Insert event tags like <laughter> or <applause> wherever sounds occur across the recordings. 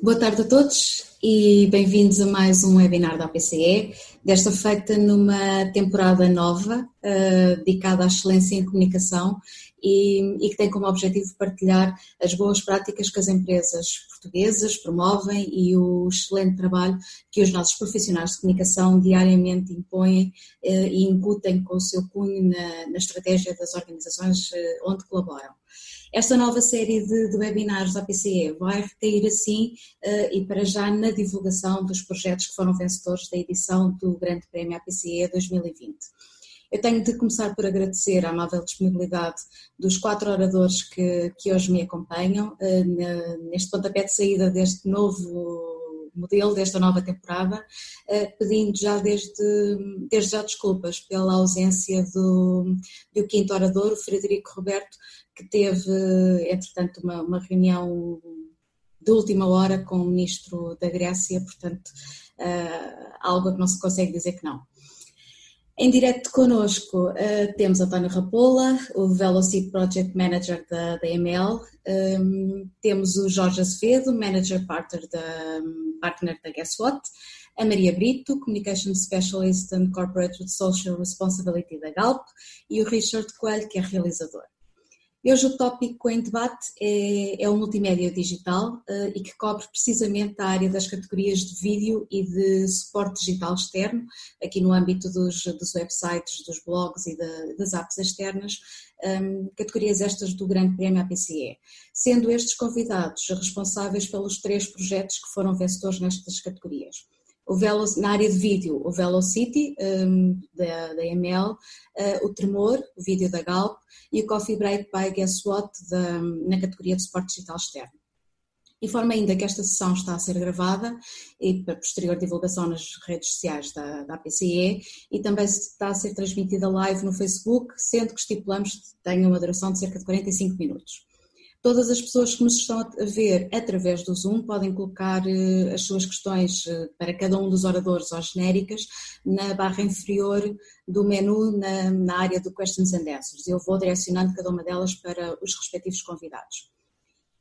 Boa tarde a todos e bem-vindos a mais um webinar da APCE, desta feita numa temporada nova uh, dedicada à excelência em comunicação e, e, que tem como objetivo partilhar as boas práticas que as empresas portuguesas promovem e o excelente trabalho que os nossos profissionais de comunicação diariamente impõem uh, e incutem com o seu cunho na, na estratégia das organizações uh, onde colaboram. Esta nova série de, de webinars da PCE vai recair assim uh, e para já na divulgação dos projetos que foram vencedores da edição do Grande Prémio APCE 2020. Eu tenho de começar por agradecer a amável disponibilidade dos quatro oradores que, que hoje me acompanham uh, neste pontapé de saída deste novo modelo desta nova temporada, eh, pedindo já desde, desde já desculpas pela ausência do, do quinto orador, o Frederico Roberto, que teve, entretanto, uma, uma reunião de última hora com o ministro da Grécia, portanto, uh, algo que não se consegue dizer que não. Em direto connosco uh, temos António Rapola, o Velocity Project Manager da, da ML, um, temos o Jorge Azevedo, Manager Partner da, partner da Guess What, a Maria Brito, Communication Specialist and Corporate Social Responsibility da Galp e o Richard Coelho, que é realizador. Hoje o tópico em debate é, é o multimédia digital uh, e que cobre precisamente a área das categorias de vídeo e de suporte digital externo, aqui no âmbito dos, dos websites, dos blogs e das apps externas, um, ehm, categorias estas do Grande Prémio APCE, sendo estes convidados responsáveis pelos três projetos que foram vencedores nestas categorias o Velo, na área de vídeo, o Velocity, um, da, da ML, uh, o Tremor, o vídeo da Galp, e o Coffee Break by Guess What, da, na categoria de suporte digital externo. Informo ainda que esta sessão está a ser gravada e para posterior divulgação nas redes sociais da, da APCE e também está a ser transmitida live no Facebook, sendo que estipulamos que tenha uma duração de cerca de 45 minutos. Todas as pessoas que nos estão a ver através do Zoom podem colocar uh, as suas questões uh, para cada um dos oradores ou genéricas na barra inferior do menu na, na, área do Questions and Answers. Eu vou direcionando cada uma delas para os respectivos convidados.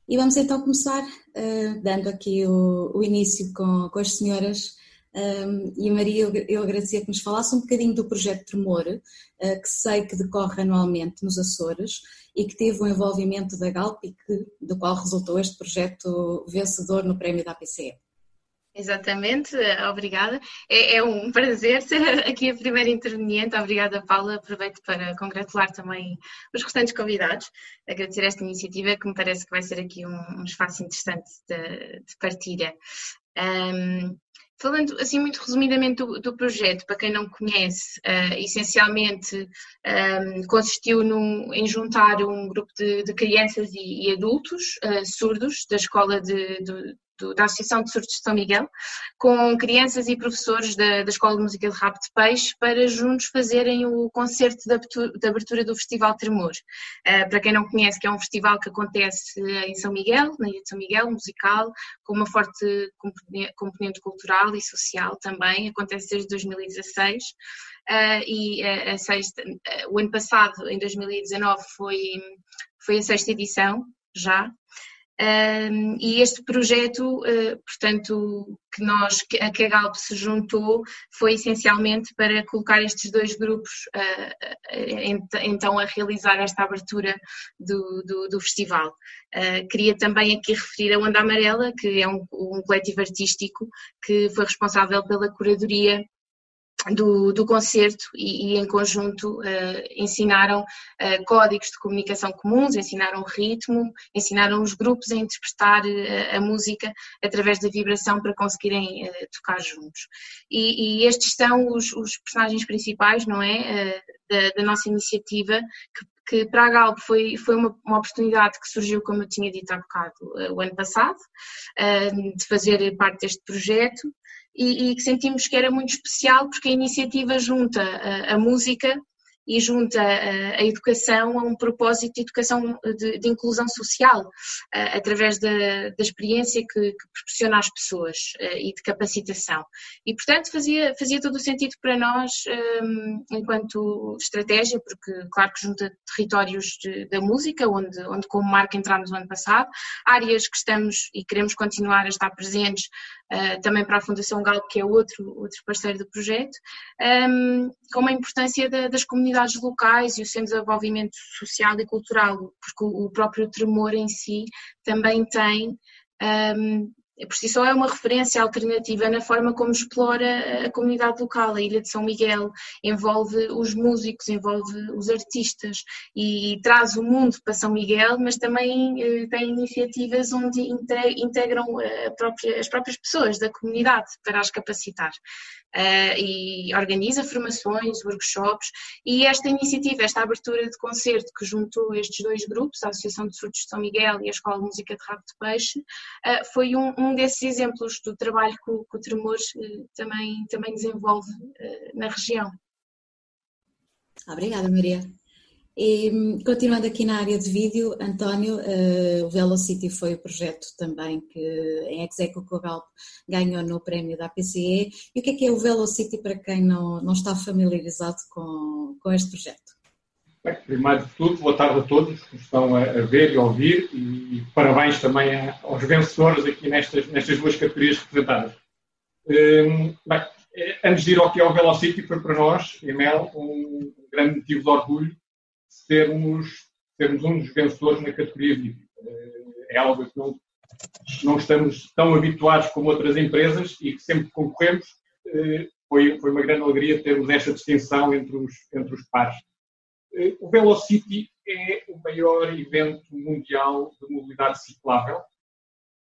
E vamos então começar uh, dando aqui o, o início com, com as senhoras um, e a Maria, eu, eu agradecia que nos falasse um bocadinho do projeto Tremor, uh, que sei que decorre anualmente nos Açores e que teve o um envolvimento da Galp e que, do qual resultou este projeto vencedor no prémio da APCE. Exatamente, obrigada. É, é, um <laughs> prazer ser aqui a primeira interveniente. Obrigada, Paula. Aproveito para congratular também os restantes convidados, agradecer esta iniciativa que me parece que vai ser aqui um, um espaço interessante de, de partilha. Um, Falando assim muito resumidamente do, do projeto, para quem não conhece, uh, essencialmente um, ehm, consistiu num, em juntar um grupo de, de crianças e, e adultos uh, surdos da escola de, de, do, da Associação de Surdos de São Miguel, com crianças e professores da, da Escola de Música de Rabo de Peixe, para juntos fazerem o concerto de abertura, de abertura do Festival Tremor. Uh, para quem não conhece, que é um festival que acontece em São Miguel, na Ilha de São Miguel, musical, com uma forte componente cultural e social também, acontece desde 2016. Uh, e uh, a sexta, o ano passado, em 2019, foi, foi a sexta edição já, um, e este projeto, uh, portanto, que nós, a que a Galp se juntou, foi essencialmente para colocar estes dois grupos uh, então a realizar esta abertura do, do, do festival. Uh, queria também aqui referir a Onda Amarela, que é um, um coletivo artístico que foi responsável pela curadoria do, do concerto e, e, em conjunto uh, ensinaram uh, códigos de comunicação comuns, ensinaram ritmo, ensinaram os grupos a interpretar uh, a música através da vibração para conseguirem tocar juntos. E, e, estes são os, os, personagens principais, não é, da, da, nossa iniciativa, que, que para a Galp foi, foi uma, uma, oportunidade que surgiu, como eu tinha dito há bocado, o ano passado, de fazer parte deste projeto e, e, que sentimos que era muito especial porque a iniciativa junta a, a música e junta a, a educação a um propósito de educação de, de inclusão social, através da, da experiência que, que, proporciona às pessoas e de capacitação. E, portanto, fazia, fazia todo o sentido para nós, um, enquanto estratégia, porque, claro que junta territórios de, da música, onde, onde como marca entramos no ano passado, áreas que estamos e queremos continuar a estar presentes também para a Fundação Galp, que é outro, outro parceiro do projeto, um, com a importância da, das comunidades locais e o seu desenvolvimento social e cultural, porque o, o próprio tremor em si também tem um, por si só é uma referência alternativa na forma como explora a comunidade local. A Ilha de São Miguel envolve os músicos, envolve os artistas e traz o mundo para São Miguel, mas também eh, tem iniciativas onde integram própria, as próprias pessoas da comunidade para as capacitar uh, e organiza formações, workshops e esta iniciativa, esta abertura de concerto que juntou estes dois grupos, a Associação de Surdos de São Miguel e a Escola de Música de Rabo de Peixe, foi um, um, desses exemplos do trabalho que o, que o Tremores uh, também, também desenvolve na região. Obrigada, Maria. E, continuando aqui na área de vídeo, António, uh, o Velocity foi o projeto também que em Execo Cogalp ganhou no prémio da APCE. E o que é que é o Velocity para quem não, não está familiarizado com, com este projeto? Primeiro de tudo, boa tarde a todos que estão a, ver e a ouvir e, parabéns também aos vencedores aqui nestas, nestas duas categorias representadas. Um, bem, eh, antes de ir ao que é o Velocity, foi para nós, Emel, um grande motivo de orgulho sermos, sermos um dos vencedores na categoria vídeo. É algo que não, não estamos tão habituados como outras empresas e que sempre concorremos. Eh, foi, foi uma grande alegria termos esta distinção entre os, entre os pares. Eh, o Velocity é o maior evento mundial de mobilidade ciclável,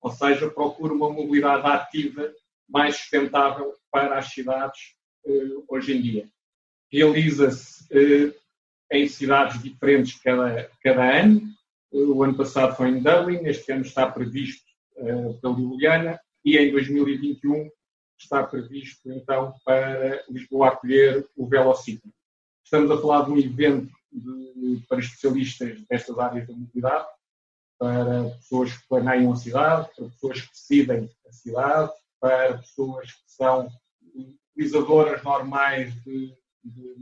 ou seja, procura uma mobilidade ativa mais sustentável para as cidades eh, hoje em dia. Realiza-se em cidades diferentes cada, cada ano. O ano passado foi em Dublin, este ano está previsto pela Ljubljana e em 2021 está previsto então para Lisboa acolher o Velocity. Estamos a falar de um evento de, para especialistas destas áreas da mobilidade, para pessoas que planeiam a cidade, para pessoas que decidem a cidade, para pessoas que são utilizadoras normais de, de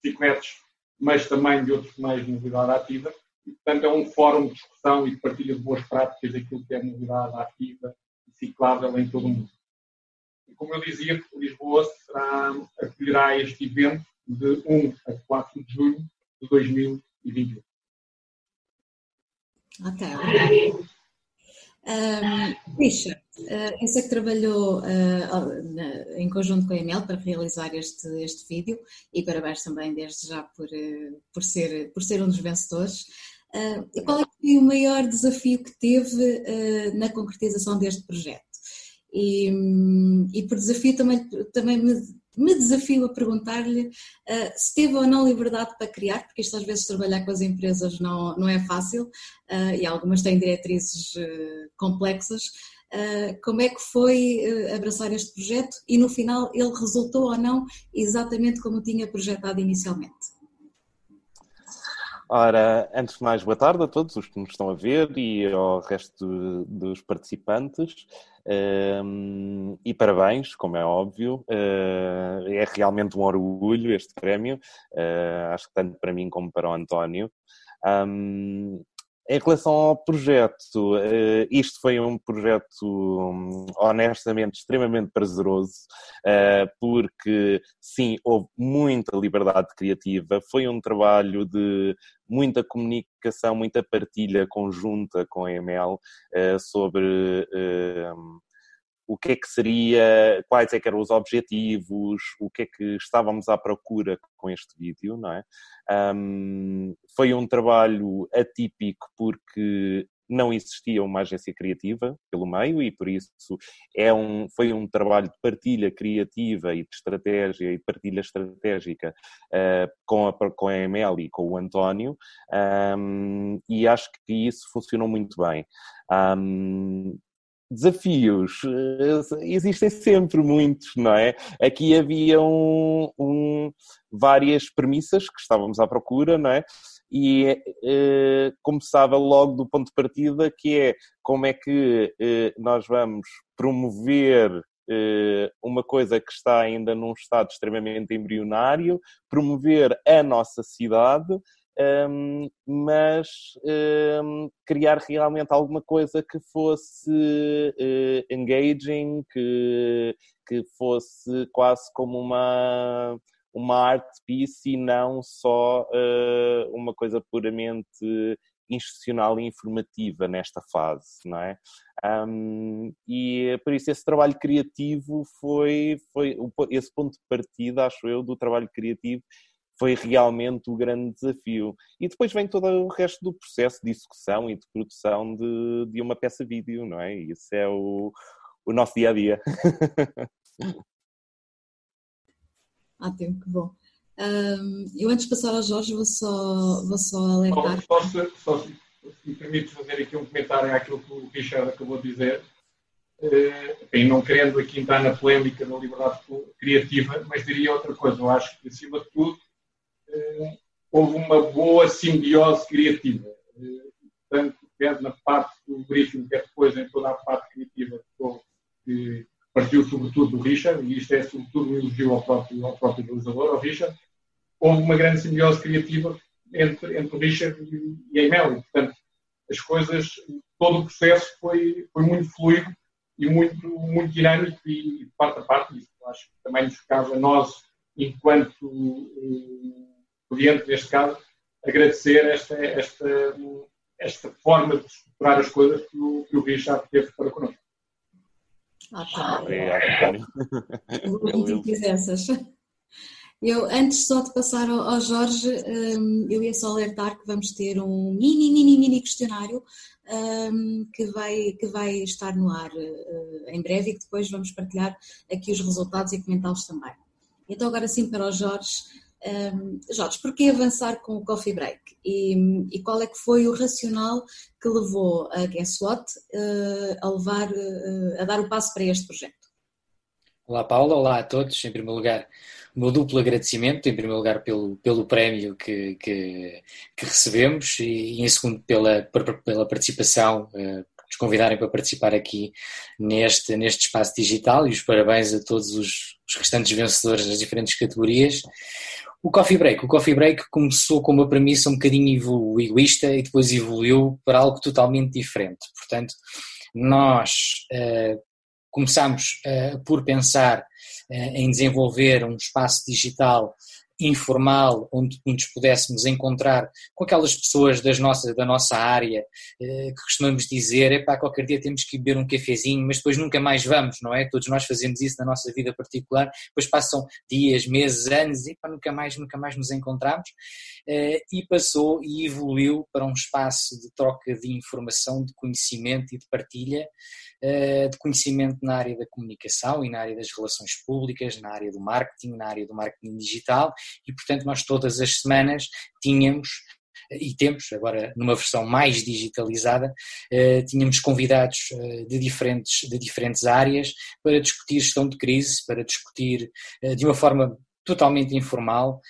bicicletas mas também de outros meios de mobilidade ativa. E, portanto, é um fórum de discussão e de partilha de boas práticas daquilo que é mobilidade ativa e ciclável em todo o mundo. E, como eu dizia, Lisboa será, acolherá este evento de 1 a 4 de junho de 2021. Ok. Um, Richard, uh, eu sei que trabalhou uh, na, em conjunto com a EML para realizar este, este vídeo e parabéns também desde já por, uh, por, ser, por ser um dos vencedores. Uh, qual é foi o maior desafio que teve na concretização deste projeto? E, um, e por desafio também, também me me desafio a perguntar-lhe uh, se teve ou não liberdade para criar, porque isto às vezes trabalhar com as empresas não, não é fácil uh, e algumas têm diretrizes uh, complexas. como é que foi abraçar este projeto e no final ele resultou ou não exatamente como tinha projetado inicialmente? Ora, antes de mais, boa tarde a todos os que nos estão a ver e ao resto dos participantes. Um, e parabéns, como é óbvio, uh, é realmente um orgulho este prémio, uh, acho que tanto para mim como para o António. Um, em relação ao projeto, uh, isto foi um projeto um, honestamente extremamente prazeroso, porque sim, houve muita liberdade criativa, foi um trabalho de muita comunicação, muita partilha conjunta com a EML sobre o que é que seria, quais é que eram os objetivos, o que é que estávamos à procura com este vídeo, não é? Um, foi um trabalho atípico porque não existia uma agência criativa pelo meio e por isso é um, foi um trabalho de partilha criativa e de estratégia e de partilha estratégica uh, com, a, com a ML e com o António um, e acho que isso funcionou muito bem. Um, desafios existem sempre muitos, não é? Aqui havia um, um, várias premissas que estávamos à procura, não é? E eh, começava logo do ponto de partida que é como é que eh, nós vamos promover eh, uma coisa que está ainda num estado extremamente embrionário, promover a nossa cidade, um, mas um, criar realmente alguma coisa que fosse uh, engaging, que, que fosse quase como uma, uma art piece e não só uh, uma coisa puramente institucional e informativa nesta fase, não é? Um, e por isso esse trabalho criativo foi, foi esse ponto de partida, acho eu, do trabalho criativo foi realmente o grande desafio. E depois vem todo o resto do processo de execução e de produção de, de uma peça vídeo, não é? Isso é o, o nosso dia a dia. <laughs> Ótimo, que bom. Um, eu antes de passar ao Jorge vou só, vou só alertar. Só, só, só se, se me permites fazer aqui um comentário àquilo que o Richard acabou de dizer, uh, bem, não querendo aqui entrar na polémica da liberdade criativa, mas diria outra coisa. Eu acho que, acima de tudo, houve uma boa simbiose criativa. Tanto quer na parte do briefing, quer depois em toda a parte criativa que partiu sobretudo do Richard, e isto é sobretudo um elogio ao próprio, ao próprio realizador, ao Richard, houve uma grande simbiose criativa entre, entre o Richard e, a Emily. Portanto, as coisas, todo o processo foi, foi muito fluido e muito, muito dinâmico e, parte a parte. Isso acho que também nos cabe a nós, enquanto uh, cliente, neste caso, agradecer esta, esta, esta forma de estruturar as coisas que o, que o Richard teve para connosco. Ah, tá. Obrigado, Eu, antes só de passar ao, ao Jorge, um, eu ia só alertar que vamos ter um mini, mini, mini questionário um, que, vai, que vai estar no ar uh, em breve e que depois vamos partilhar aqui os resultados e comentá-los também. Então, agora sim, para o Jorge, um, Jorge, porquê avançar com o Coffee Break? E, e, qual é que foi o racional que levou a Guess What uh, a, levar, uh, a dar o passo para este projeto? Olá Paula, olá a todos. Em primeiro lugar, o meu duplo agradecimento, em primeiro lugar pelo, pelo prémio que, que, que recebemos e, em segundo pela, pela participação, uh, nos convidarem para participar aqui neste, neste espaço digital e os parabéns a todos os, os restantes vencedores das diferentes categorias. O Coffee Break. O Coffee Break começou com uma premissa um bocadinho egoísta e depois evoluiu para algo totalmente diferente. Portanto, nós uh, começamos uh, por pensar uh, em desenvolver um espaço digital informal, onde nos pudéssemos encontrar com aquelas pessoas das nossa, da nossa área eh, que costumamos dizer, epá, qualquer dia temos que beber um cafezinho, mas depois nunca mais vamos, não é? Todos nós fazemos isso na nossa vida particular, depois passam dias, meses, anos, e epá, nunca mais, nunca mais nos encontramos, eh, e passou e evoluiu para um espaço de troca de informação, de conhecimento e de partilha, de conhecimento na área da comunicação e na área das relações públicas, na área do marketing, na área do marketing digital, e portanto nós todas as semanas tínhamos e temos, agora numa versão mais digitalizada, eh, tínhamos convidados eh, de diferentes, de diferentes áreas para discutir gestão de crise, para discutir eh, de uma forma totalmente informal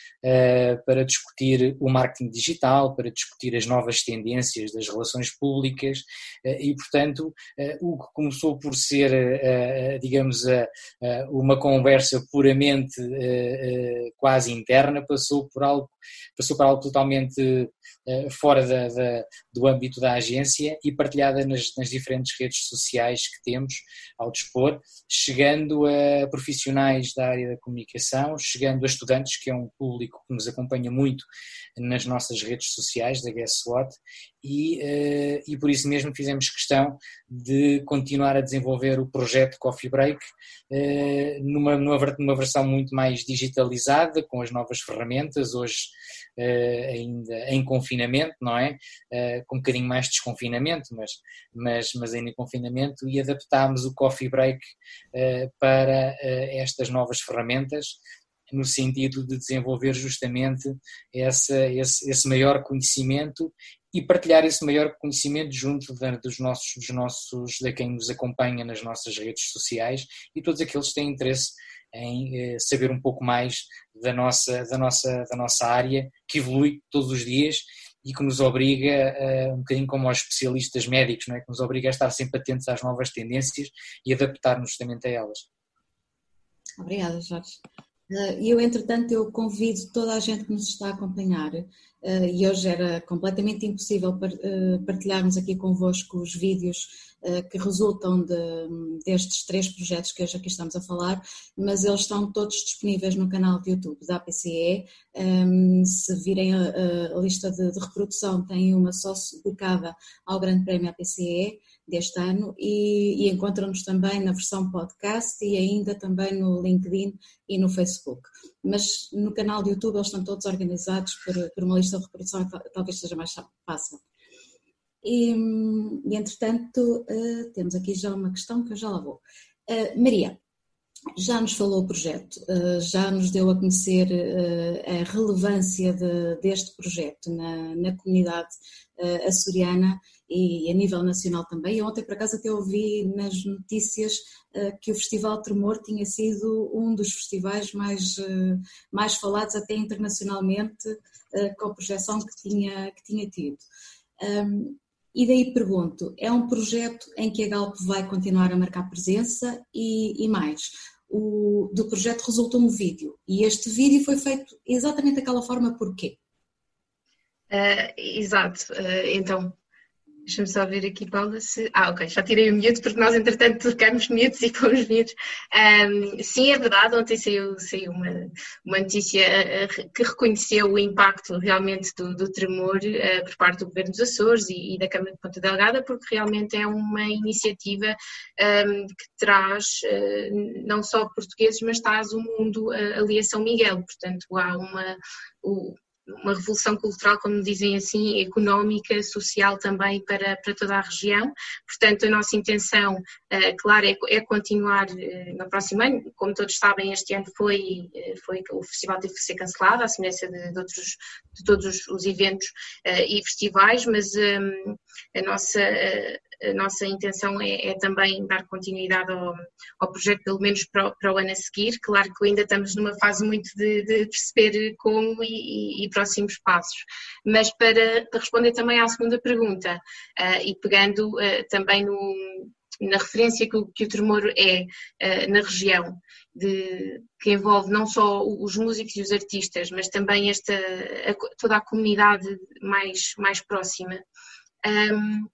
para discutir o marketing digital, para discutir as novas tendências das relações públicas uh, e, portanto, uh, o que começou por ser, digamos, uma conversa puramente quase interna passou por algo passou para algo totalmente fora da, da, do âmbito da agência e partilhada nas, nas diferentes redes sociais que temos ao dispor, chegando a profissionais da área da comunicação, chegando a estudantes, que é um público que nos acompanha muito nas nossas redes sociais da Guess What, e, uh, e por isso mesmo fizemos questão de continuar a desenvolver o projeto Coffee Break uh, numa, numa, versão muito mais digitalizada, com as novas ferramentas, hoje uh, ainda em confinamento, não é? com um bocadinho mais de desconfinamento, mas, mas, mas ainda em confinamento, e adaptámos o Coffee Break para estas novas ferramentas no sentido de desenvolver justamente essa, esse, esse maior conhecimento e partilhar esse maior conhecimento junto da, dos nossos, dos nossos, de quem nos acompanha nas nossas redes sociais e todos aqueles que têm interesse em eh, saber um pouco mais da nossa, da, nossa, da nossa área, que evolui todos os dias e que nos obriga, um bocadinho como aos especialistas médicos, não é? que nos obriga a estar sempre atentos às novas tendências e adaptar-nos justamente a elas. Obrigada, Jorge. Eh, e eu, entretanto, eu convido toda a gente que nos está a acompanhar, eh, e hoje era completamente impossível eh, partilharmos aqui convosco os vídeos que resultam de, destes três projetos que hoje aqui estamos a falar, mas eles estão todos disponíveis no canal de YouTube da APCE. Ehm, se virem a, a lista de, de, reprodução, tem uma só dedicada ao Grande Prémio APCE deste ano e, e encontram-nos também na versão podcast e ainda também no LinkedIn e no Facebook. Mas no canal de YouTube eles estão todos organizados por, por uma lista de reprodução talvez seja mais fácil. E, e entretanto, uh, temos aqui já uma questão que eu já lá vou. Uh, Maria, já nos falou o projeto, uh, já nos deu a conhecer a relevância de, deste projeto na, na comunidade açoriana e a nível nacional também. ontem, por acaso, até ouvi nas notícias uh, que o Festival Tremor tinha sido um dos festivais mais, uh, mais falados até internacionalmente, uh, com a projeção que tinha, que tinha tido. E daí pergunto, é um projeto em que a Galp vai continuar a marcar presença e, e mais, o, do projeto resultou um vídeo e este vídeo foi feito exatamente daquela forma porquê? Uh, exato, uh, então Deixa-me só ver aqui, Paula, se... Ah, ok, já tirei o mute porque nós, entretanto, trocamos mutes e fomos mutos. Um, sim, é verdade, ontem saiu, saiu uma, uma notícia uh, que reconheceu o impacto realmente do, do tremor uh, por parte do Governo dos Açores e, e, da Câmara de Ponta Delgada, porque realmente é uma iniciativa um, que traz uh, não só portugueses, mas traz o mundo ali a São Miguel. Portanto, há uma... O, uma revolução cultural, como dizem assim, económica, social também para, para toda a região. Portanto, a nossa intenção, uh, claro, é, é continuar uh, no próximo ano. Como todos sabem, este ano foi, uh, foi o festival teve que ser cancelado, à semelhança de, de, outros, de todos os eventos e festivais, mas a nossa a nossa intenção é, é também dar continuidade ao, ao, projeto, pelo menos para o, para o, ano a seguir. Claro que ainda estamos numa fase muito de, de perceber como e, e, e, próximos passos. Mas para, para, responder também à segunda pergunta, uh, e pegando uh, também no, na referência que o, que o tremor é uh, na região, de, que envolve não só os músicos e os artistas, mas também esta, a, toda a comunidade mais, mais próxima. Um,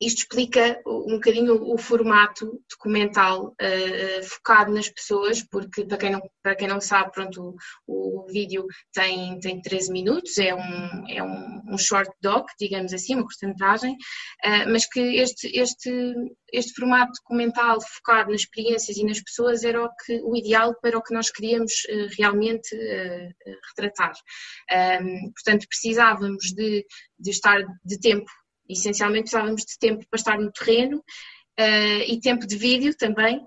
isto explica um bocadinho o, formato documental uh, focado nas pessoas, porque para quem não, para quem não sabe, pronto, o, o vídeo tem, tem 13 minutos, é um, é um, um short doc, digamos assim, uma cortometragem, uh, mas que este, este, este formato documental focado nas experiências e nas pessoas era o, que, o ideal para o que nós queríamos uh, realmente retratar. Um, portanto, precisávamos de, de estar de tempo essencialmente precisávamos de tempo para estar no terreno uh, e tempo de vídeo também,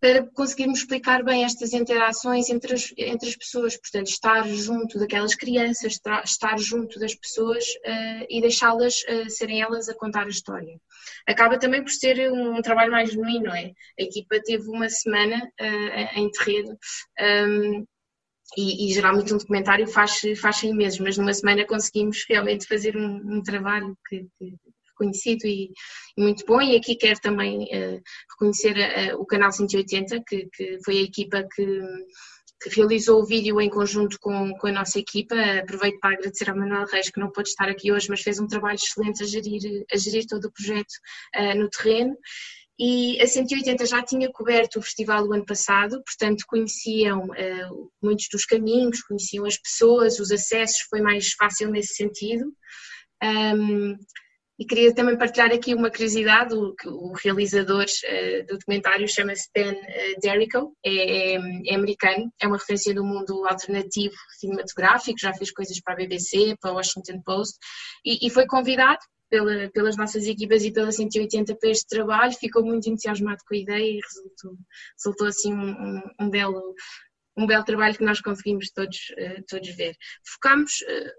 para conseguirmos explicar bem estas interações entre as, entre as pessoas, portanto, estar junto daquelas crianças, estar junto das pessoas uh, e deixá-las uh, serem elas a contar a história. Acaba também por ser um, um trabalho mais genuíno, não é? A equipa teve uma semana uh, em terreno. Um, e, e, geralmente um documentário faz, faz em meses, mas numa semana conseguimos realmente fazer um, um trabalho que, que reconhecido e, e, muito bom. E aqui quero também uh, reconhecer uh, o canal 180, que, que foi a equipa que, que, realizou o vídeo em conjunto com, com a nossa equipa. Aproveito para agradecer ao Manuel Reis, que não pôde estar aqui hoje, mas fez um trabalho excelente a gerir, a gerir todo o projeto uh, no terreno e a 180 já tinha coberto o festival o ano passado, portanto conheciam uh, muitos dos caminhos, conheciam as pessoas, os acessos, foi mais fácil nesse sentido. Um, e queria também partilhar aqui uma curiosidade, o, o realizador uh, do documentário chama-se Ben uh, Derrico, é, é, é, americano, é uma referência do mundo alternativo cinematográfico, já fez coisas para a BBC, para o Washington Post, e, e foi convidado pela, pelas nossas equipas e pela 180 para este trabalho, ficou muito entusiasmado com a ideia e resultou, resultou assim um, um, belo um belo trabalho que nós conseguimos todos, todos ver. Focamos,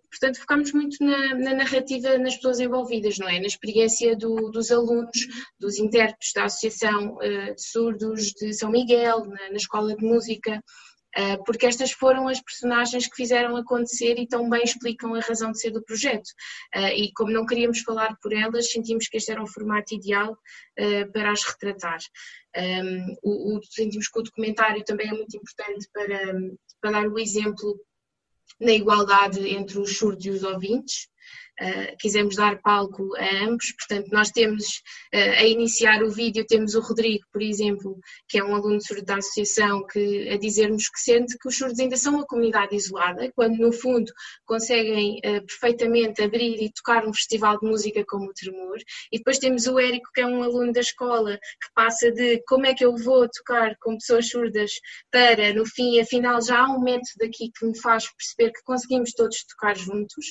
portanto, focamos muito na, na, narrativa nas pessoas envolvidas, não é? Na experiência do, dos alunos, dos intérpretes da Associação de Surdos de São Miguel, na, na Escola de Música, porque estas foram as personagens que fizeram acontecer e tão bem explicam a razão de ser do projeto. Ah, e como não queríamos falar por elas, sentimos que este era o formato ideal ah, para as retratar. o, sentimos que o documentário também é muito importante para, para dar o exemplo na igualdade entre os surdos e os ouvintes, Uh, quisemos dar palco a ambos, portanto, nós temos, uh, a iniciar o vídeo, temos o Rodrigo, por exemplo, que é um aluno surdo da associação, que, a dizer-nos que sente que os surdos ainda são uma comunidade isolada, quando no fundo conseguem uh, perfeitamente abrir e tocar um festival de música como o Tremor. E depois temos o Érico, que é um aluno da escola, que passa de como é que eu vou tocar com pessoas surdas para, no fim, afinal, já há um método aqui que me faz perceber que conseguimos todos tocar juntos.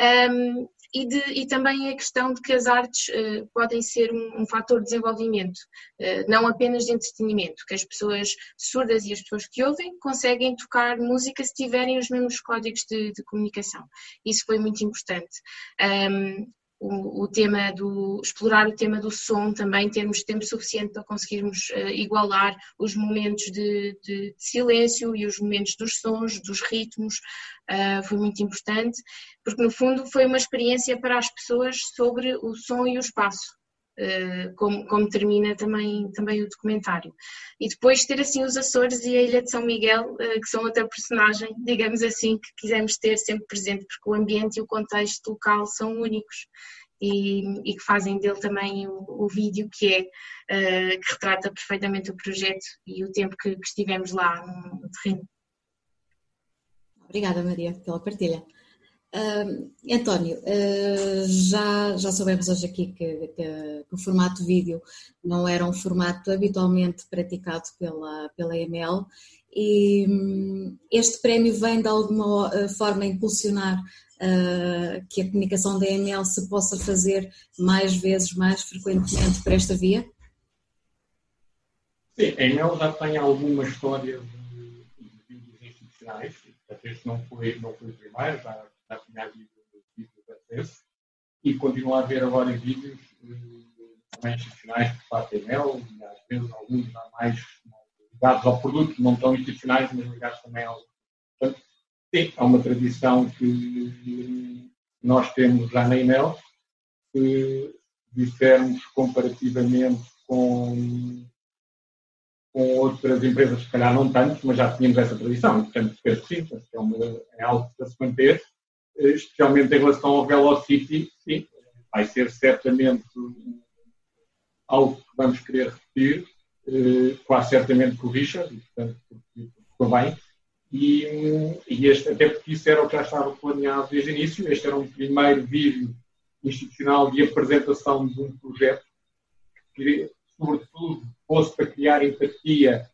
Um, e, de, e, também a questão de que as artes uh, podem ser um, um fator de desenvolvimento, uh, não apenas de entretenimento, que as pessoas surdas e as pessoas que ouvem conseguem tocar música se tiverem os mesmos códigos de, de comunicação. Isso foi muito importante. Um, o, o, tema do explorar o tema do som também termos tempo suficiente para conseguirmos uh, igualar os momentos de, de, de, silêncio e os momentos dos sons, dos ritmos, uh, foi muito importante, porque no fundo foi uma experiência para as pessoas sobre o som e o espaço. Uh, como, como, termina também, também o documentário. E depois ter assim os Açores e a Ilha de São Miguel, uh, que são outra personagem, digamos assim, que quisemos ter sempre presente, porque o ambiente e o contexto local são únicos. E, e que fazem dele também o, o vídeo que é uh, que retrata perfeitamente o projeto e o tempo que, que estivemos lá no terreno. Obrigada, Maria, pela partilha. Uh, António, uh, já, já soubemos hoje aqui que, que, que, o formato vídeo não era um formato habitualmente praticado pela, pela EML e um, este prémio vem de alguma ah, forma impulsionar uh, que a comunicação da EML se possa fazer mais vezes, mais frequentemente por esta via? Sim, a EML já tem alguma história de, de vídeos institucionais Portanto, este não foi, não foi o primeiro, já, já tinha havido vídeos e continua a haver agora vídeos eh, também institucionais da EMEL e às vezes alguns mais ligados ao produto, não tão institucionais, mas ligados também ao. Portanto, sim, há uma tradição que nós temos já na EMEL, que dissermos comparativamente com com outras empresas, se calhar não tanto, mas já tínhamos essa tradição, portanto penso que sim, é, uma, é algo para se manter, especialmente em relação ao Velocity, sim, vai ser certamente algo que vamos querer repetir, eh, quase certamente com o Richard, portanto bem, e, e este, até porque isso era o que já estava planeado desde o início, este era um primeiro vídeo institucional de apresentação de um projeto que, sobretudo, fosse para criar empatia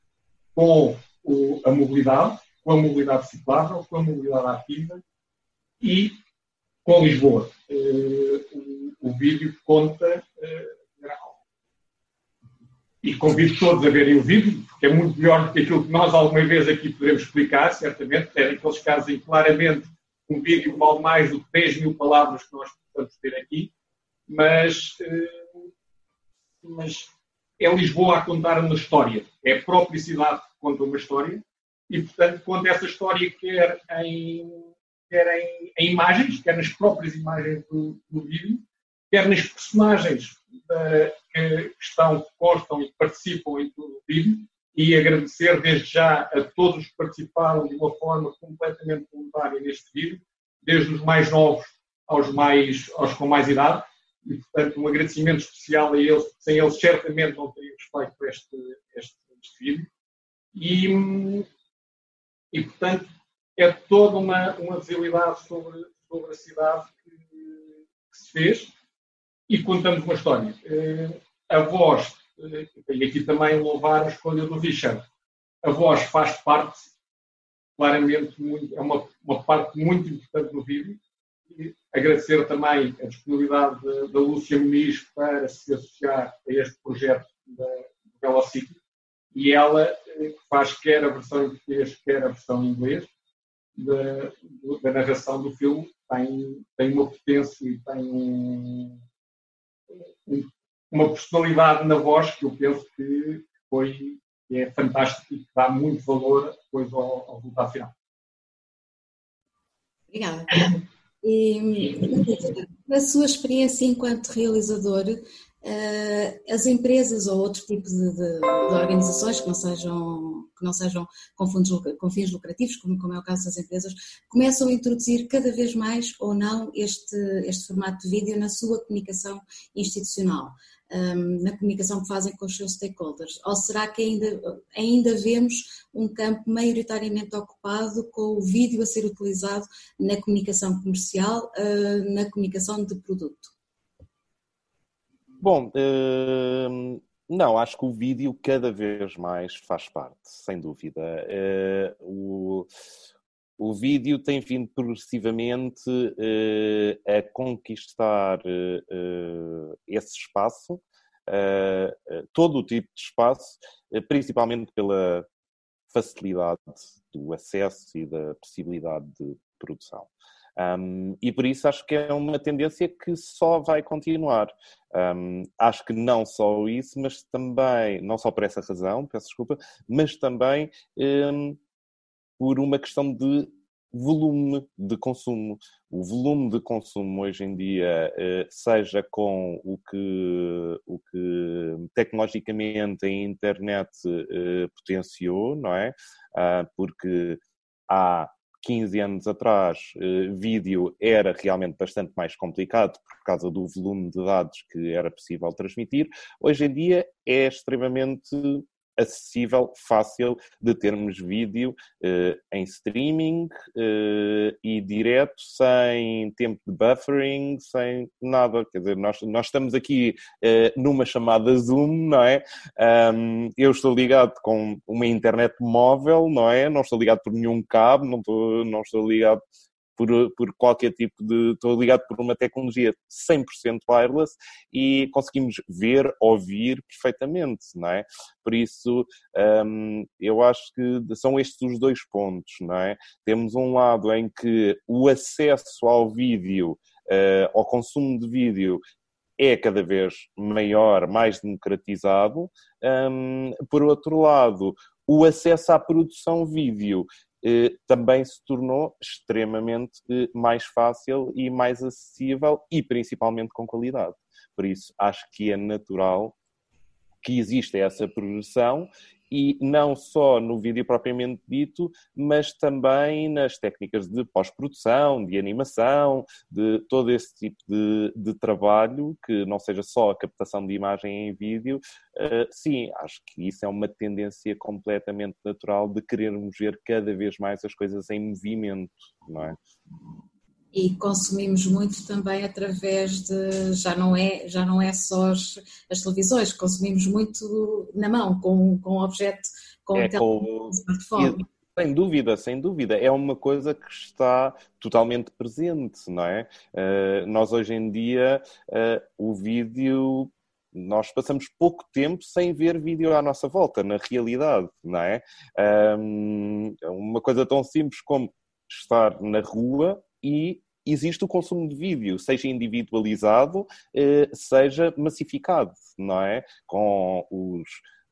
com o, a mobilidade, com a mobilidade ciclável, com a mobilidade ativa e com Lisboa. Uh, o, o, vídeo conta uh, e convido todos a verem o vídeo, porque é muito melhor do que aquilo que nós alguma vez aqui poderemos explicar, certamente. É daqueles casos em claramente um vídeo vale mais do que 10 mil palavras que nós podemos ter aqui, mas, uh, mas é Lisboa a contar uma história. É a própria cidade que conta uma história e, portanto, conta essa história quer em, quer em, em imagens, quer nas próprias imagens do, do vídeo, quer nas personagens uh, que estão, que constam e participam em todo o vídeo e agradecer desde já a todos que participaram de uma forma completamente voluntária neste vídeo, desde os mais novos aos, mais, aos com mais idade, e, portanto, um agradecimento especial a eles, sem eles certamente não teríamos feito este, este, este vídeo. E, e, portanto, é toda uma, uma visibilidade sobre, sobre a cidade que, que se fez e contamos uma história. Eh, a voz, eh, e aqui também louvar a escolha do Richard, a voz faz parte, claramente, muito, é uma, uma parte muito importante do vídeo. Agradecer também a disponibilidade da Lúcia Muniz para se associar a este projeto da, do Velocity e ela que faz quer a versão em português, quer a versão em inglês da, da narração do filme, tem, tem uma potência e tem um, um, uma personalidade na voz que eu penso que foi é fantástico e que dá muito valor depois ao, ao resultado final. Obrigada. E, na sua experiência enquanto realizador, as empresas ou outro tipo de, de, de, organizações que não sejam, que não sejam com, fundos, com fins lucrativos, como, como, é o caso das empresas, começam a introduzir cada vez mais ou não este, este formato de vídeo na sua comunicação institucional, ehm, na comunicação que fazem com os seus stakeholders? Ou será que ainda, ainda vemos um campo maioritariamente ocupado com o vídeo a ser utilizado na comunicação comercial, eh, na comunicação de produto? Bom, uh, não, acho que o vídeo cada vez mais faz parte, sem dúvida. Uh, o, o vídeo tem vindo progressivamente uh, a conquistar uh, esse espaço, todo o tipo de espaço, principalmente pela facilidade do acesso e da possibilidade de produção. Um, e por isso acho que é uma tendência que só vai continuar. Um, acho que não só isso, mas também, não só por essa razão, peço desculpa, mas também um, por uma questão de volume de consumo. O volume de consumo hoje em dia, eh, seja com o que, o que tecnologicamente a internet eh, potenciou, não é? Ah, porque há 15 anos atrás, eh, vídeo era realmente bastante mais complicado por causa do volume de dados que era possível transmitir. Hoje em dia é extremamente acessível, fácil de termos vídeo uh, em streaming uh, e direto, sem tempo de buffering, sem nada. Quer dizer, nós, nós estamos aqui uh, numa chamada Zoom, não é? Um, eu estou ligado com uma internet móvel, não é? Não estou ligado por nenhum cabo, não estou, não estou ligado por, por qualquer tipo de. Estou ligado por uma tecnologia 100% wireless e conseguimos ver, ouvir perfeitamente, não é? Por isso, um, eu acho que são estes os dois pontos, não é? Temos um lado em que o acesso ao vídeo, uh, ao consumo de vídeo, é cada vez maior, mais democratizado. Um, por outro lado, o acesso à produção vídeo também se tornou extremamente eh, mais fácil e mais acessível e principalmente com qualidade. Por isso, acho que é natural que exista essa progressão e não só no vídeo propriamente dito, mas também nas técnicas de pós-produção, de animação, de todo esse tipo de, de, trabalho, que não seja só a captação de imagem em vídeo. Uh, sim, acho que isso é uma tendência completamente natural de querermos ver cada vez mais as coisas em movimento, não é? E consumimos muito também através de já não é já não é só as, as televisões consumimos muito na mão com com o objeto com é, o smartphone sem dúvida, sem dúvida. É uma coisa que está totalmente presente, não é? Uh, nós hoje em dia, uh, o vídeo, nós passamos pouco tempo sem ver vídeo à nossa volta, na realidade, não é? Um, uma coisa tão simples como estar na rua e existe o consumo de vídeo, seja individualizado, eh, seja massificado, não é? Com os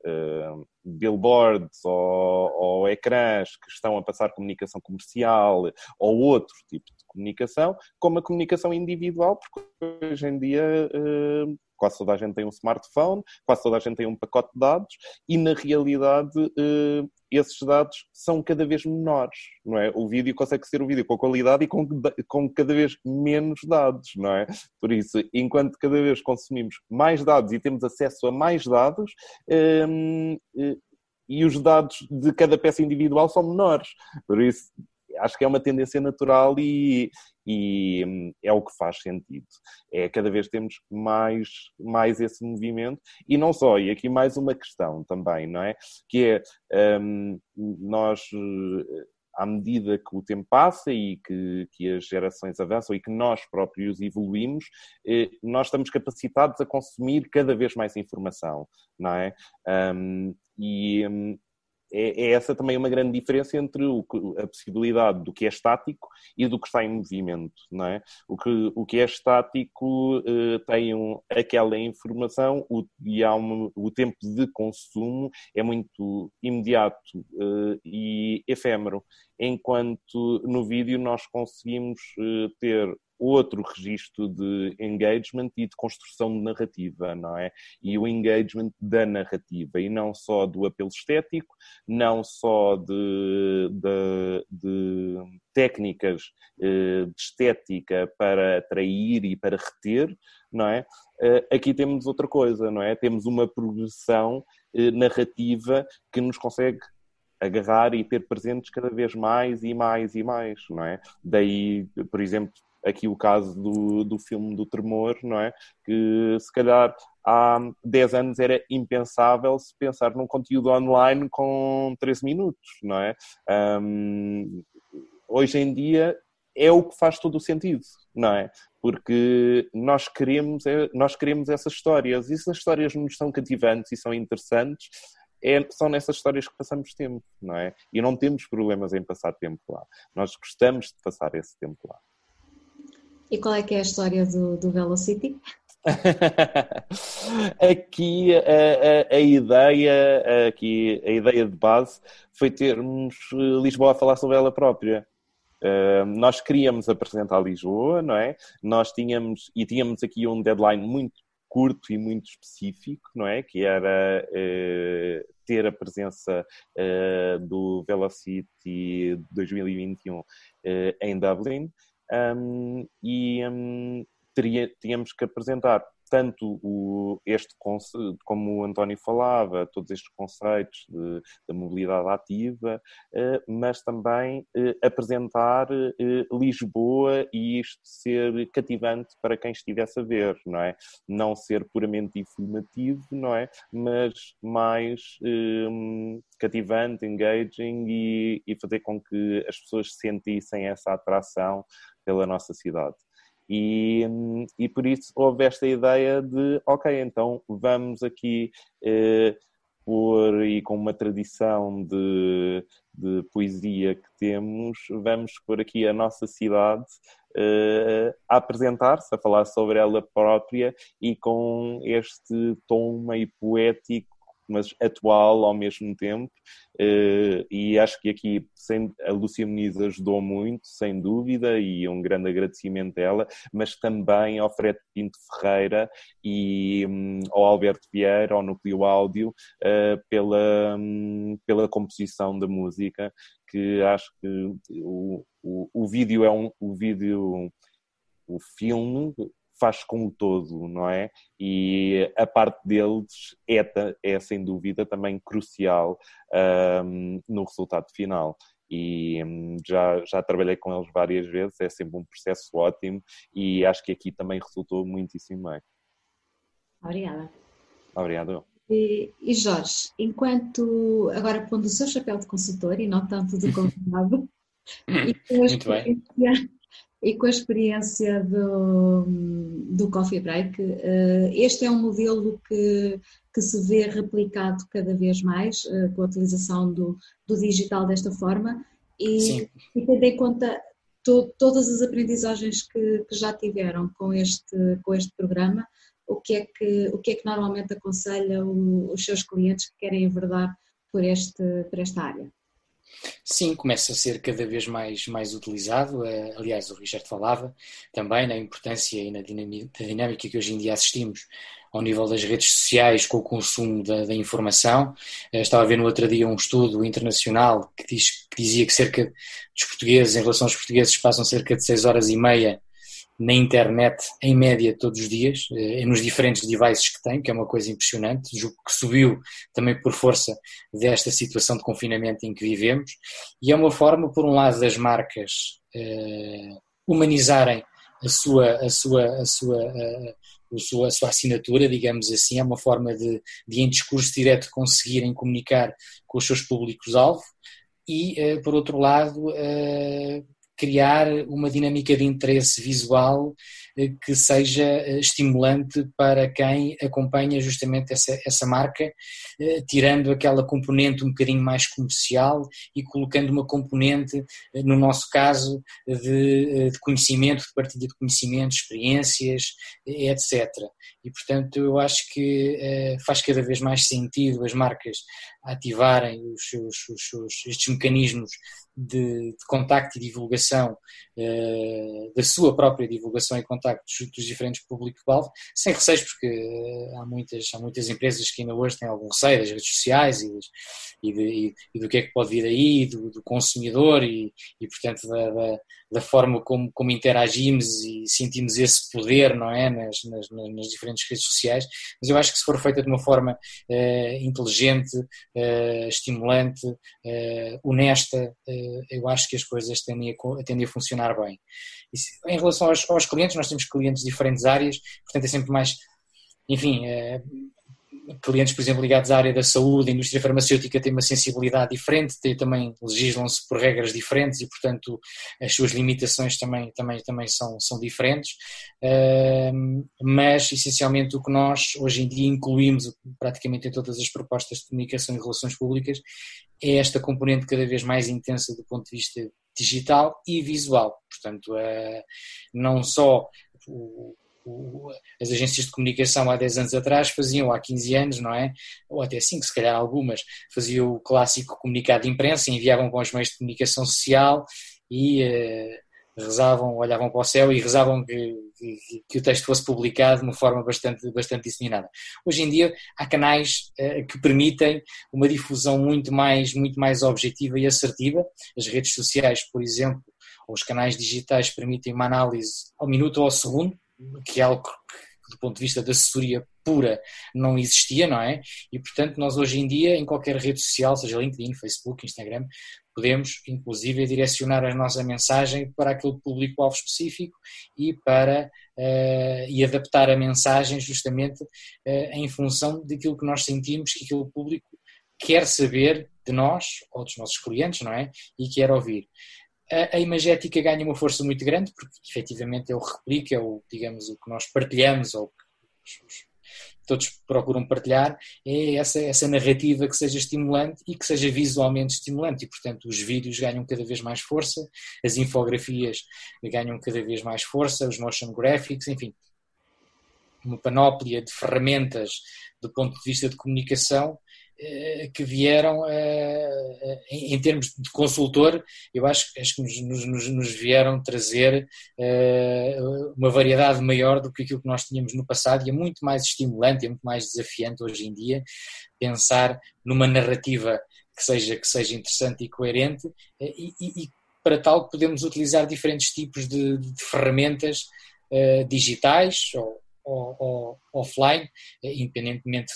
uh, billboards ou, ou, ecrãs que estão a passar comunicação comercial ou outro tipo de comunicação, como a comunicação individual, porque hoje em dia uh, quase toda a gente tem um smartphone, quase toda a gente tem um pacote de dados e na realidade esses dados são cada vez menores, não é? O vídeo consegue ser o vídeo com qualidade e com, com cada vez menos dados, não é? Por isso, enquanto cada vez consumimos mais dados e temos acesso a mais dados, hum, e os dados de cada peça individual são menores. Por isso, acho que é uma tendência natural e, e hum, é o que faz sentido. É cada vez temos mais, mais esse movimento e não só, e aqui mais uma questão também, não é? Que é, um, nós eh, à medida que o tempo passa e que, que, as gerações avançam e que nós próprios evoluímos, eh, nós estamos capacitados a consumir cada vez mais informação, não é? Um, e, hum, é, é, essa também uma grande diferença entre o, a possibilidade do que é estático e do que está em movimento, não é? O que, o que é estático uh, tem um, aquela informação o, e há o tempo de consumo é muito imediato uh, e efêmero, enquanto no vídeo nós conseguimos uh, ter outro registro de engagement e de construção de narrativa, não é? E o engagement da narrativa, e não só do apelo estético, não só de, de, de técnicas eh, de estética para atrair e para reter, não é? Eh, aqui temos outra coisa, não é? Temos uma progressão eh, narrativa que nos consegue agarrar e ter presentes cada vez mais e mais e mais, não é? Daí, por exemplo, aqui o caso do, do filme do Tremor, não é? Que se calhar há 10 anos era impensável se pensar num conteúdo online com 13 minutos, não é? Um, hoje em dia é o que faz todo o sentido, não é? Porque nós queremos, é, nós queremos essas histórias e se as histórias nos são cativantes e são interessantes, é, são nessas histórias que passamos tempo, não é? E não temos problemas em passar tempo lá. Nós gostamos de passar esse tempo lá. E qual é que é a história do, do Velocity? <laughs> aqui a, a, a, ideia aqui a ideia de base foi termos Lisboa a falar sobre ela própria. Uh, nós queríamos apresentar Lisboa não é? Nós tínhamos e tínhamos aqui um deadline muito curto e muito específico não é? Que era uh, ter a presença uh, do Velocity 2021 em Dublin um, e um, teria, tínhamos que apresentar tanto o, este, como o António falava, todos estes conceitos da mobilidade ativa, eh, mas também eh, apresentar eh, Lisboa e isto ser cativante para quem estivesse a ver, não é? Não ser puramente informativo, não é? Mas mais um, cativante, engaging e, e fazer com que as pessoas sentissem essa atração pela nossa cidade. E, e por isso houve esta ideia de, ok, então vamos aqui eh, por, e com uma tradição de, de poesia que temos, vamos por aqui a nossa cidade eh, a apresentar-se, a falar sobre ela própria e com este tom meio poético mas atual ao mesmo tempo. Uh, e acho que aqui a Lúcia Muniz ajudou muito, sem dúvida, e um grande agradecimento a ela, mas também ao Fred Pinto Ferreira e um, ao Alberto Vieira, ao Núcleo Áudio, uh, pela, um, pela composição da música, que acho que o, o, o vídeo é um o vídeo o filme faz com o todo, não é? E a parte deles é, é sem dúvida também crucial um, no resultado final. E um, já, já trabalhei com eles várias vezes, é sempre um processo ótimo e acho que aqui também resultou muitíssimo bem. Obrigada. Obrigado. E, e Jorge, enquanto agora pondo o seu chapéu de consultor e não tanto de convidado, <laughs> e com a, e com a experiência do, do Coffee Break, eh, este é um modelo que, que se vê replicado cada vez mais eh, com a utilização do, do digital desta forma e, e tendo em conta to, todas as aprendizagens que, que, já tiveram com este, com este programa, o que é que, o que, é que normalmente aconselha o, os seus clientes que querem enverdar por, este, por esta área? Sim, começa a ser cada vez mais, mais utilizado. Eh, aliás, o Richard falava também na importância e na dinâmica que hoje em dia assistimos ao nível das redes sociais com o consumo da, da informação. Eh, estava a ver no outro dia um estudo internacional que, diz, que dizia que cerca dos portugueses, em relação aos portugueses, passam cerca de 6 horas e meia na internet em média todos os dias, eh, nos diferentes devices que tem, que é uma coisa impressionante, julgo que subiu também por força desta situação de confinamento em que vivemos, e é uma forma, por um lado, das marcas eh, humanizarem a sua, a sua, a sua, a, a sua, a sua assinatura, digamos assim, é uma forma de, de em discurso direto conseguirem comunicar com os seus públicos-alvo, e, eh, por outro lado, criar uma dinâmica de interesse visual que seja estimulante para quem acompanha justamente essa, essa marca, tirando aquela componente um bocadinho mais comercial e colocando uma componente, no nosso caso, de, de conhecimento, de partilha de conhecimento, experiências, etc. E, portanto, eu acho que faz cada vez mais sentido as marcas ativarem os os estes mecanismos de, de contacto e divulgação, uh, da sua própria divulgação e contacto dos, diferentes público-alvo, sem receios, porque uh, há, muitas, há muitas empresas que ainda hoje têm algum receio das redes sociais e, e, de, e, e do que é que pode vir aí, do, do consumidor e, e portanto, da, da, da, forma como, como interagimos e sentimos esse poder, não é, nas, nas, nas diferentes redes sociais, mas eu acho que se for feita de uma forma uh, inteligente, estimulante, honesta, eu acho que as coisas tendem a, tendem a funcionar bem. em relação aos, aos, clientes, nós temos clientes de diferentes áreas, portanto é sempre mais, enfim, clientes, por exemplo, ligados à área da saúde, a indústria farmacêutica tem uma sensibilidade diferente, tem, também legislam-se por regras diferentes e, portanto, as suas limitações também, também, também são, são diferentes, mas essencialmente o que nós hoje em dia incluímos praticamente em todas as propostas de comunicação e relações públicas é esta componente cada vez mais intensa do ponto de vista digital e visual. Portanto, uh, não só as agências de comunicação há 10 anos atrás faziam, há 15 anos, não é? Ou até 5, se calhar algumas, faziam o clássico comunicado de imprensa, enviavam para os meios de comunicação social e uh, rezavam, olhavam para o céu e rezavam que, que, que, o texto fosse publicado de uma forma bastante, bastante disseminada. Hoje em dia há canais uh, que permitem uma difusão muito mais, muito mais objetiva e assertiva. As redes sociais, por exemplo, ou os canais digitais permitem uma análise ao minuto ou ao segundo, que é algo que, do ponto de vista da assessoria pura, não existia, não é? E, portanto, nós hoje em dia, em qualquer rede social, seja LinkedIn, Facebook, Instagram, podemos, inclusive, direcionar a nossa mensagem para aquele público-alvo específico e para uh, e adaptar a mensagem justamente uh, em função daquilo que nós sentimos que aquele público quer saber de nós ou dos nossos clientes, não é? E quer ouvir a, a imagética ganha uma força muito grande, porque efetivamente é o replica, é o, digamos, o que nós partilhamos, ou que todos procuram partilhar, é essa, essa narrativa que seja estimulante e que seja visualmente estimulante. E, portanto, os vídeos ganham cada vez mais força, as infografias ganham cada vez mais força, os motion graphics, enfim, uma panóplia de ferramentas do ponto de vista de comunicação que vieram, eh, em termos de consultor, eu acho, acho que nos, nos, nos, vieram trazer eh, uma variedade maior do que aquilo que nós tínhamos no passado e é muito mais estimulante, é muito mais desafiante hoje em dia pensar numa narrativa que seja, que seja interessante e coerente e, e, e para tal podemos utilizar diferentes tipos de, de ferramentas digitais ou, ou, ou offline, independentemente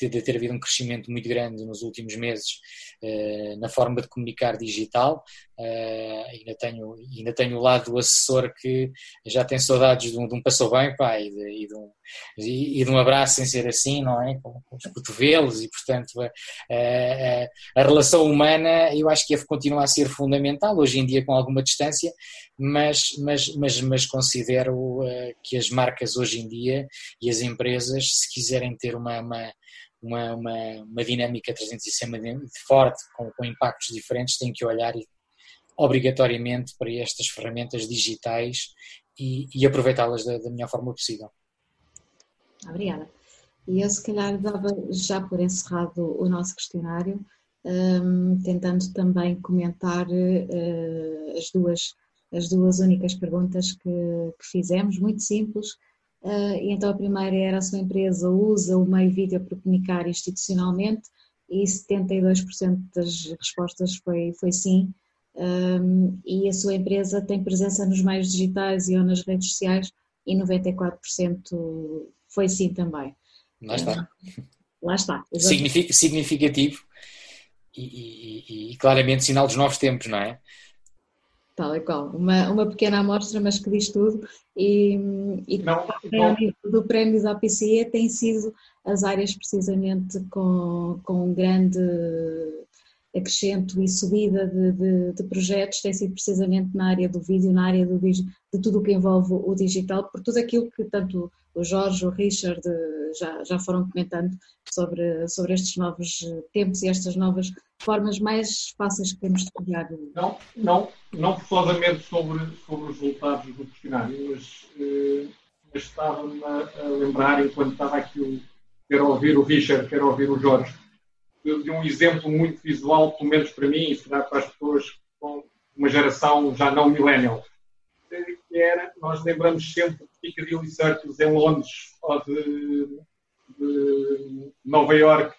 de de ter havido um crescimento muito grande nos últimos meses uh, na forma de comunicar digital. Uh, ainda, tenho, ainda tenho o lado do assessor que já tem saudades de um, de um passou bem pá, e, de, e, de um, e, de um abraço sem ser assim, não é? Com, com os cotovelos e, portanto, a, a, relação humana eu acho que continua a ser fundamental, hoje em dia com alguma distância, mas, mas, mas, mas considero uh, que as marcas hoje em dia e as empresas, se quiserem ter uma, uma uma, uma, uma dinâmica 360 forte, com, com impactos diferentes, tem que olhar obrigatoriamente para estas ferramentas digitais e, e aproveitá-las da, da melhor forma possível. Obrigada. E eu, se calhar, dava já por encerrado o nosso questionário, um, tentando também comentar uh, as, duas, as duas únicas perguntas que, que fizemos, muito simples, e então a primeira era a sua empresa usa o meio vídeo para comunicar institucionalmente e 72% das respostas foi, foi sim. Um, e a sua empresa tem presença nos meios digitais e ou nas redes sociais e 94% foi sim também. Lá está. Uh, lá está. significativo e, e, e, claramente sinal dos novos tempos, não é? Tal e qual. Uma, uma pequena amostra, mas que diz tudo. E, e não, não. do prémio da PCE tem sido as áreas precisamente com, com grande acrescento e subida de, de, de, projetos tem sido precisamente na área do vídeo, na área do, de tudo o que envolve o digital, por tudo aquilo que tanto o Jorge, o Richard já, já foram comentando sobre, sobre estes novos tempos e estas novas formas mais fáceis que temos de criar. Não, não, não forçosamente sobre, sobre os resultados do questionário, mas, eh, estava-me a lembrar, enquanto estava aqui, quero ouvir o Richard, quero ouvir o Jorge, de um exemplo muito visual, pelo menos para mim, e se para as pessoas com uma geração já não millennial, que era, nós lembramos sempre de Piccadilly Circus em Londres ou de, de Nova York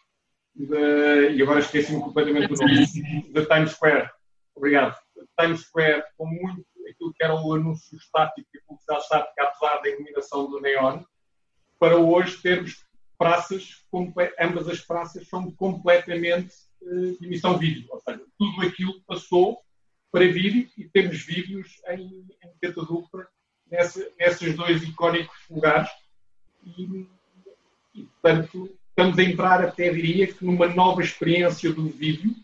e agora esqueci-me completamente do nome, da Times Square. Obrigado. Times Square, com muito aquilo que era o anúncio estático e a publicidade estática, apesar da iluminação do neon, para hoje termos praças, ambas as praças são completamente de emissão vídeo, ou seja, tudo aquilo passou para vídeo e temos vídeos em, em teta dupla nesses dois icónicos lugares e, e, portanto, estamos a entrar até, diria, que numa nova experiência do vídeo,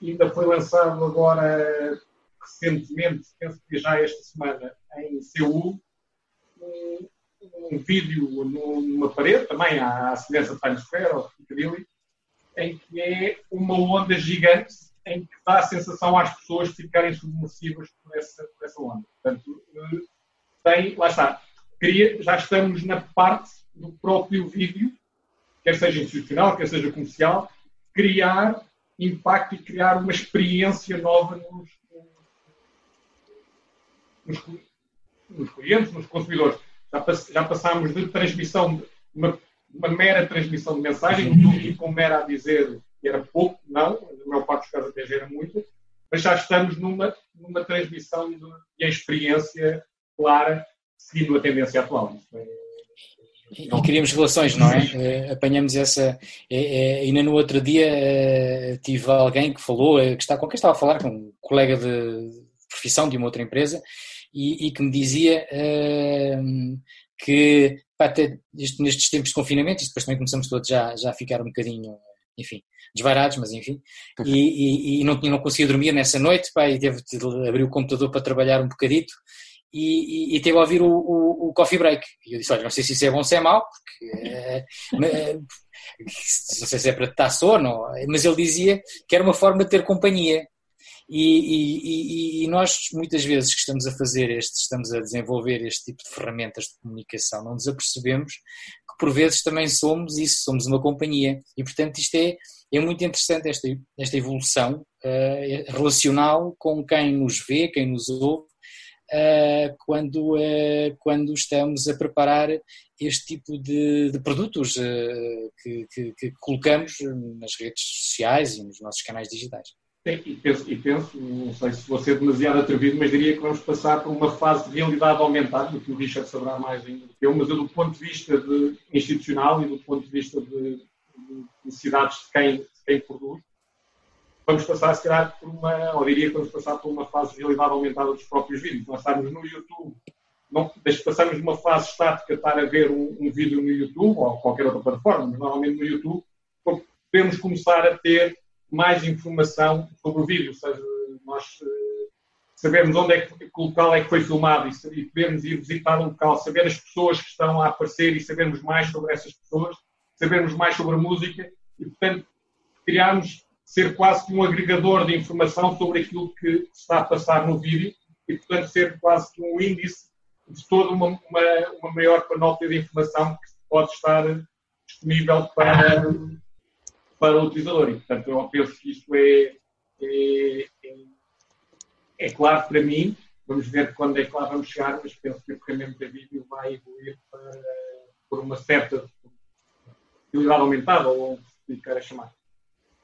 ainda foi lançado agora recentemente, penso que já esta semana, em Seul, um, um vídeo numa parede, também à semelhança de Times Square ou Piccadilly, em que é uma onda gigante em que dá a sensação às pessoas de ficarem submersivas por essa, por essa onda. Portanto, eh, tem, lá está, queria, já estamos na parte do próprio vídeo, quer seja institucional, quer seja comercial, criar impacto e criar uma experiência nova nos, nos, nos clientes, nos consumidores. Já, pass, já passámos de transmissão, uma, uma mera transmissão de mensagem, do com mera a dizer que era pouco, não, na maior parte dos casos até era muito, mas já estamos numa, numa transmissão de, de experiência clara, seguindo a tendência atual. E, e criamos relações, não é? Eh, apanhamos essa. É, é, ainda no outro dia eh, tive alguém que falou, eh, que está, com quem estava a falar, com um colega de profissão de uma outra empresa, e, e que me dizia uh, que pá, até nestes tempos de confinamento, isto depois também começamos todos já, já a ficar um bocadinho, enfim, desvarados, mas enfim, e, e, e não, não conseguia dormir nessa noite, pá, e teve de abrir o computador para trabalhar um bocadito, e, e, e, teve a ouvir o, o, o, coffee break. E eu disse: Olha, não sei se isso é bom ou se é mau, porque é, não sei se é para estar sono, mas ele dizia que era uma forma de ter companhia. E, e, nós, muitas vezes, que estamos a fazer este, estamos a desenvolver este tipo de ferramentas de comunicação, não nos apercebemos que por vezes também somos isso, somos uma companhia. E portanto, isto é, é muito interessante, esta, esta evolução uh, relacional com quem nos vê, quem nos ouve quando, uh, quando estamos a preparar este tipo de, de produtos uh, que, que, que, colocamos nas redes sociais e nos nossos canais digitais. Sim, e penso, e penso, não sei se vou ser demasiado atrevido, mas diria que vamos passar por uma fase de realidade aumentada, do que o Richard saberá mais ainda do que eu, mas eu, do ponto de vista de, institucional e do ponto de vista de, de necessidades de quem, de quem produz, vamos passar, se calhar, por uma, ou diria que vamos passar por uma fase de realidade aumentada dos próprios vídeos. Nós estamos no YouTube, não, passamos de uma fase estática de estar a ver um, um, vídeo no YouTube ou qualquer outra plataforma, mas normalmente no YouTube, podemos começar a ter mais informação sobre o vídeo, ou seja, nós uh, sabermos onde é que, que local é que foi filmado e, e ir visitar o local, saber as pessoas que estão a aparecer e sabermos mais sobre essas pessoas, sabermos mais sobre a música e, portanto, criarmos ser quase que um agregador de informação sobre aquilo que está a passar no vídeo e, portanto, ser quase que um índice de toda uma, uma, uma maior panóplia de informação que pode estar disponível para, para o utilizador. E, portanto, eu penso que isto é, é, é, é claro para mim. Vamos ver quando é que lá vamos chegar, mas penso que a ferramenta de vídeo vai evoluir para, por uma certa utilidade aumentada, ou o que queira chamar.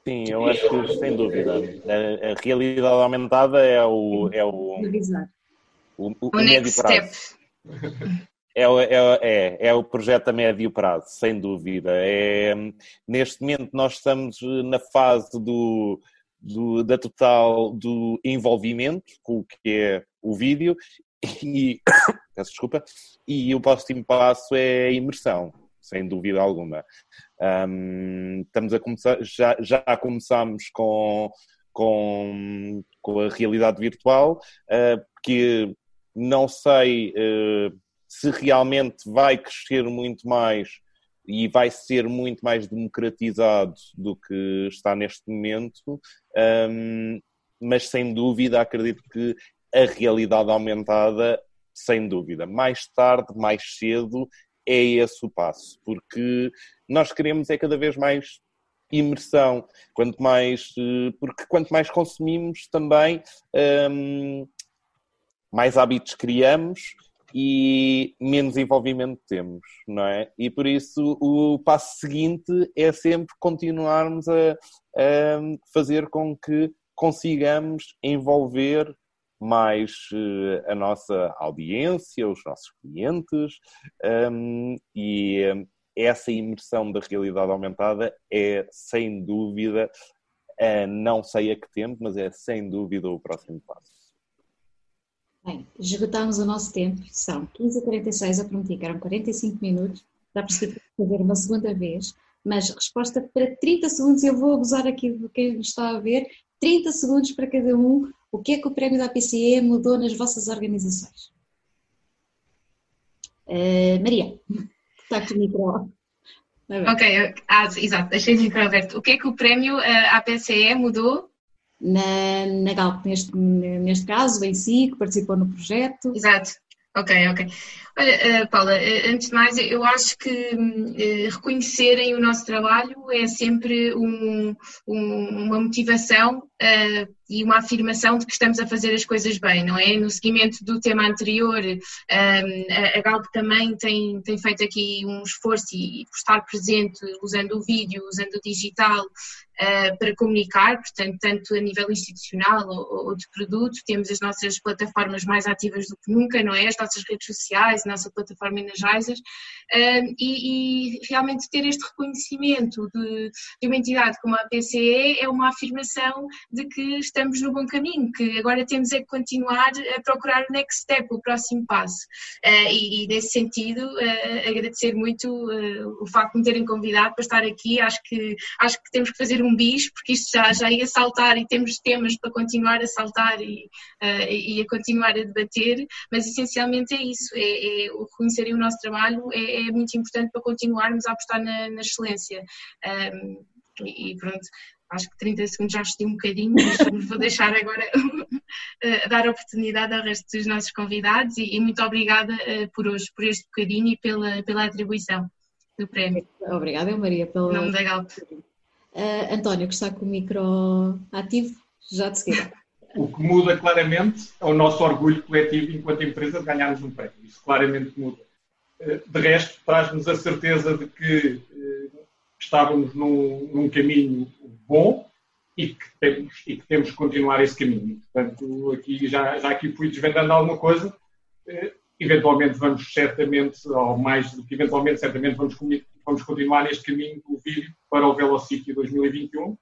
Sim, eu acho que sem dúvida. A, a realidade aumentada é o. É o, o, o, o médio prazo. É, é, é, é, o projeto a médio prazo, sem dúvida. É, neste momento nós estamos na fase do, do, da total do envolvimento com o que é o vídeo e, <coughs> peço desculpa, e o próximo passo é a imersão, sem dúvida alguma. Um, estamos a começar, já, já começámos com, com, com a realidade virtual, que não sei se realmente vai crescer muito mais e vai ser muito mais democratizado do que está neste momento, um, mas sem dúvida acredito que a realidade aumentada, sem dúvida, mais tarde, mais cedo, é esse o passo, porque nós queremos é cada vez mais imersão, quanto mais, eh, porque quanto mais consumimos também, um, mais hábitos criamos e menos envolvimento temos, não é? E por isso o passo seguinte é sempre continuarmos a, a fazer com que consigamos envolver mais uh, a nossa audiência, os nossos clientes um, e essa imersão da realidade aumentada é sem dúvida, não sei a que tempo, mas é sem dúvida o próximo passo. Bem, esgotámos o nosso tempo, são 15h46, eu prometi que eram 45 minutos, dá para fazer uma segunda vez, mas resposta para 30 segundos, eu vou abusar aqui de quem está a ver, 30 segundos para cada um, o que é que o prémio da PCE mudou nas vossas organizações? Uh, Maria, está aqui o micro. Ok, ah, exato, deixei o micro aberto. O que é que o prémio uh, APCE mudou na, na Galp, neste, neste caso, em si, que participou no projeto. Exato. Ok, ok. Olha, eh, Paula, eh, antes de mais, eu acho que uh, reconhecerem o nosso trabalho é sempre um, um, uma motivação uh, e uma afirmação de que estamos a fazer as coisas bem, não é? No seguimento do tema anterior, um, a, Galp também tem, tem feito aqui um esforço e por estar presente usando o vídeo, usando o digital, uh, para comunicar, portanto, tanto a nível institucional ou, de produto, temos as nossas plataformas mais ativas do que nunca, não é? As nossas redes sociais, a nossa plataforma Energizers, uh, e, e, realmente ter este reconhecimento de, de, uma entidade como a PCE é uma afirmação de que estamos no bom caminho, que agora temos é que continuar a procurar o next step, o próximo passo. Uh, e, e, nesse sentido, agradecer muito o facto de me terem convidado para estar aqui, acho que, acho que temos que fazer um bis, porque isto já, já ia saltar e temos temas para continuar a saltar e, uh, e a continuar a debater, mas essencialmente é isso, é, é o reconhecer o nosso trabalho é, é, muito importante para continuarmos a apostar na, na excelência. Um, e pronto, acho que 30 segundos já estive um bocadinho, mas vou deixar agora uh, <laughs> dar oportunidade ao resto dos nossos convidados e, e muito obrigada uh, por hoje, por este bocadinho e pela, pela atribuição do prémio. Obrigada, Maria, pela. Em nome da Galp. Uh, António, que está com o micro ativo, já de seguida. O que muda claramente é o nosso orgulho coletivo enquanto empresa de ganharmos um prémio. Isso claramente muda. Uh, de resto, traz-nos a certeza de que estávamos num, num, caminho bom e que, temos, e que temos que continuar esse caminho. Portanto, aqui, já, já aqui fui desvendando alguma coisa. eventualmente vamos certamente, ou mais do que eventualmente, certamente vamos vamos continuar neste caminho do vídeo para o Velocity 2021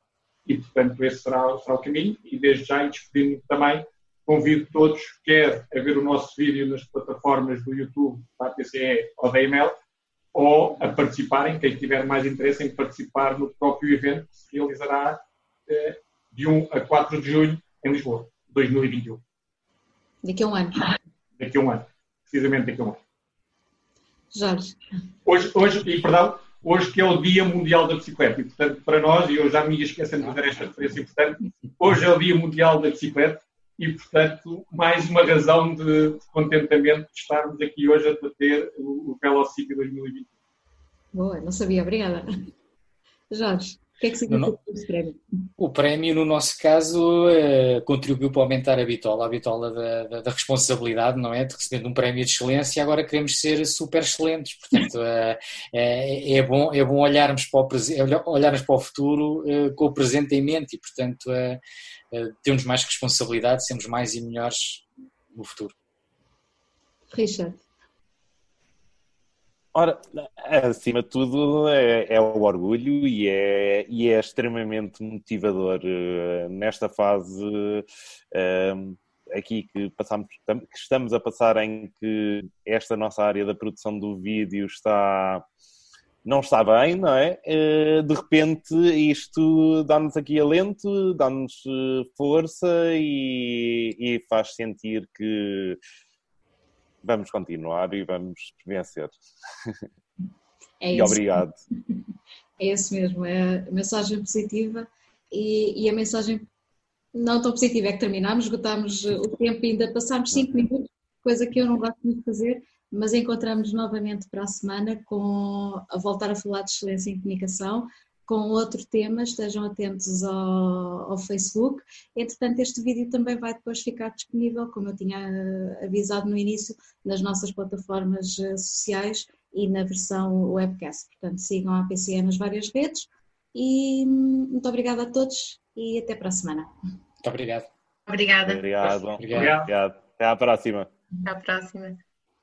e, portanto, esse será, será o caminho. E desde já, despedindo também, convido todos, quer a ver o nosso vídeo nas plataformas do YouTube, da PCE ou da email, ou a participarem, quem tiver mais interesse em participar no próprio evento que se realizará eh, de 1 a 4 de junho em Lisboa, 2021. Daqui a um ano. Daqui a um ano, precisamente daqui a um ano. Jorge. Hoje, hoje, e perdão, hoje que é o Dia Mundial da Bicicleta, e portanto, para nós, e eu já me ia esquecendo de fazer esta referência, portanto, hoje é o Dia Mundial da Bicicleta, e portanto, mais uma razão de, de contentamento de estarmos aqui hoje a debater o, o Velocity 2020. Boa, não sabia, obrigada. Jorge que é que significa no, esse prémio? O prémio, no nosso caso, eh, contribuiu para aumentar a bitola, a bitola da, da, da, responsabilidade, não é? De recebendo um prémio de excelência e agora queremos ser super excelentes. Portanto, é, é, é, bom, é bom olharmos para o, olharmos para o futuro com o presente em mente e, portanto, é, temos mais responsabilidade, sermos mais e melhores no futuro. Richard. Ora, acima de tudo é, é, o orgulho e é, e é extremamente motivador uh, nesta fase uh, aqui que, passamos, que estamos a passar em que esta nossa área da produção do vídeo está não está bem, não é? Eh, de repente isto dá-nos aqui alento, dá-nos eh, força e, e, faz sentir que vamos continuar e vamos vencer. É e obrigado. É isso mesmo, é a mensagem positiva e, e, a mensagem não tão positiva é que terminámos, esgotámos o tempo e ainda passámos cinco minutos, coisa que eu não gosto muito de fazer, mas encontramos novamente para a semana com a voltar a falar de excelência em comunicação, com outro tema, estejam atentos ao, ao, Facebook. Entretanto, este vídeo também vai depois ficar disponível, como eu tinha eh, avisado no início, nas nossas plataformas eh, sociais e na versão webcast. Portanto, sigam a PCE nas várias redes e hum, muito obrigada a todos e até para a semana. Muito obrigado. Obrigada. Obrigado. Obrigado. Obrigado. Até à próxima. Até à próxima.